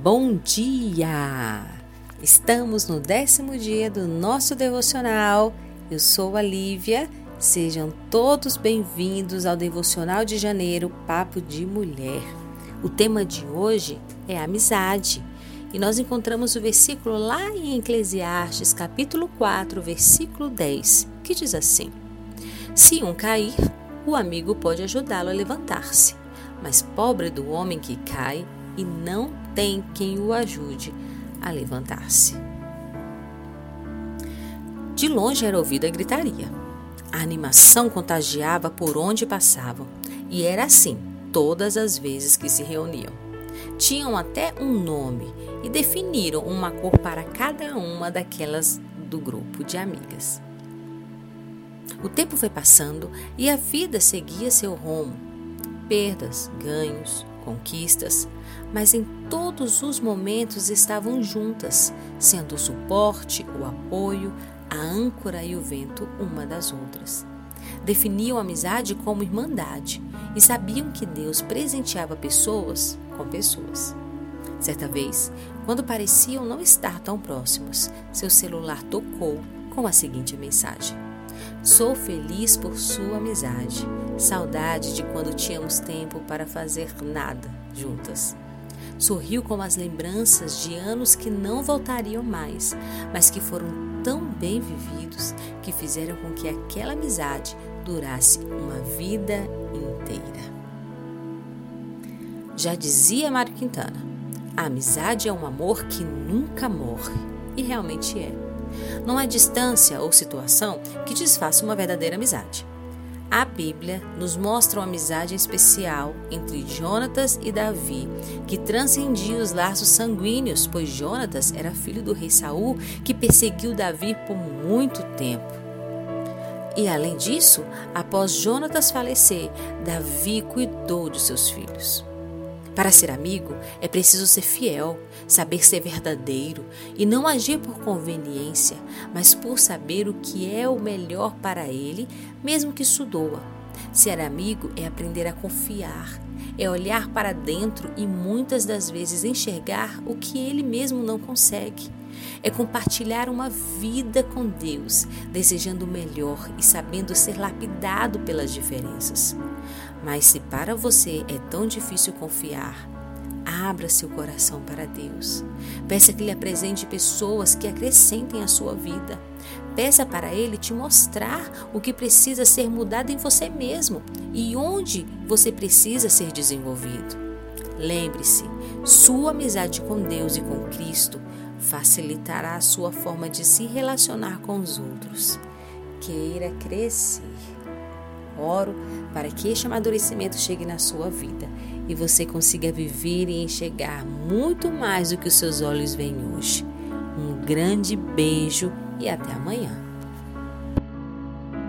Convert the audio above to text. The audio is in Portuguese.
Bom dia! Estamos no décimo dia do nosso devocional. Eu sou a Lívia. Sejam todos bem-vindos ao Devocional de Janeiro Papo de Mulher. O tema de hoje é amizade. E nós encontramos o versículo lá em Eclesiastes, capítulo 4, versículo 10, que diz assim: Se um cair, o amigo pode ajudá-lo a levantar-se, mas pobre do homem que cai e não tem quem o ajude a levantar-se. De longe era ouvida a gritaria. A animação contagiava por onde passavam, e era assim todas as vezes que se reuniam. Tinham até um nome e definiram uma cor para cada uma daquelas do grupo de amigas. O tempo foi passando e a vida seguia seu rumo. Perdas, ganhos, conquistas, mas em todos os momentos estavam juntas, sendo o suporte, o apoio, a âncora e o vento uma das outras. Definiam a amizade como irmandade e sabiam que Deus presenteava pessoas com pessoas. Certa vez, quando pareciam não estar tão próximos, seu celular tocou com a seguinte mensagem: Sou feliz por sua amizade. Saudade de quando tínhamos tempo para fazer nada juntas. Sorriu com as lembranças de anos que não voltariam mais, mas que foram tão bem vividos que fizeram com que aquela amizade durasse uma vida inteira. Já dizia Mário Quintana: a amizade é um amor que nunca morre. E realmente é. Não há distância ou situação que desfaça uma verdadeira amizade. A Bíblia nos mostra uma amizade especial entre Jonatas e Davi, que transcendia os laços sanguíneos, pois Jonatas era filho do rei Saul, que perseguiu Davi por muito tempo. E além disso, após Jonatas falecer, Davi cuidou de seus filhos. Para ser amigo, é preciso ser fiel, saber ser verdadeiro e não agir por conveniência, mas por saber o que é o melhor para ele, mesmo que isso doa. Ser amigo é aprender a confiar, é olhar para dentro e muitas das vezes enxergar o que ele mesmo não consegue. É compartilhar uma vida com Deus, desejando o melhor e sabendo ser lapidado pelas diferenças. Mas se para você é tão difícil confiar, abra seu coração para Deus. Peça que Ele apresente pessoas que acrescentem a sua vida. Peça para Ele te mostrar o que precisa ser mudado em você mesmo e onde você precisa ser desenvolvido. Lembre-se, sua amizade com Deus e com Cristo facilitará a sua forma de se relacionar com os outros. Queira crescer. Oro para que este amadurecimento chegue na sua vida e você consiga viver e enxergar muito mais do que os seus olhos veem hoje. Um grande beijo e até amanhã.